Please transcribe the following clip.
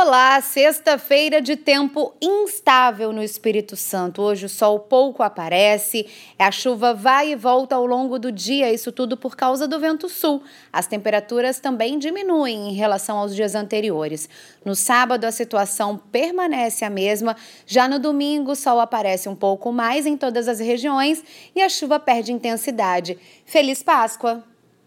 Olá, sexta-feira de tempo instável no Espírito Santo. Hoje o sol pouco aparece, a chuva vai e volta ao longo do dia, isso tudo por causa do vento sul. As temperaturas também diminuem em relação aos dias anteriores. No sábado a situação permanece a mesma, já no domingo o sol aparece um pouco mais em todas as regiões e a chuva perde intensidade. Feliz Páscoa!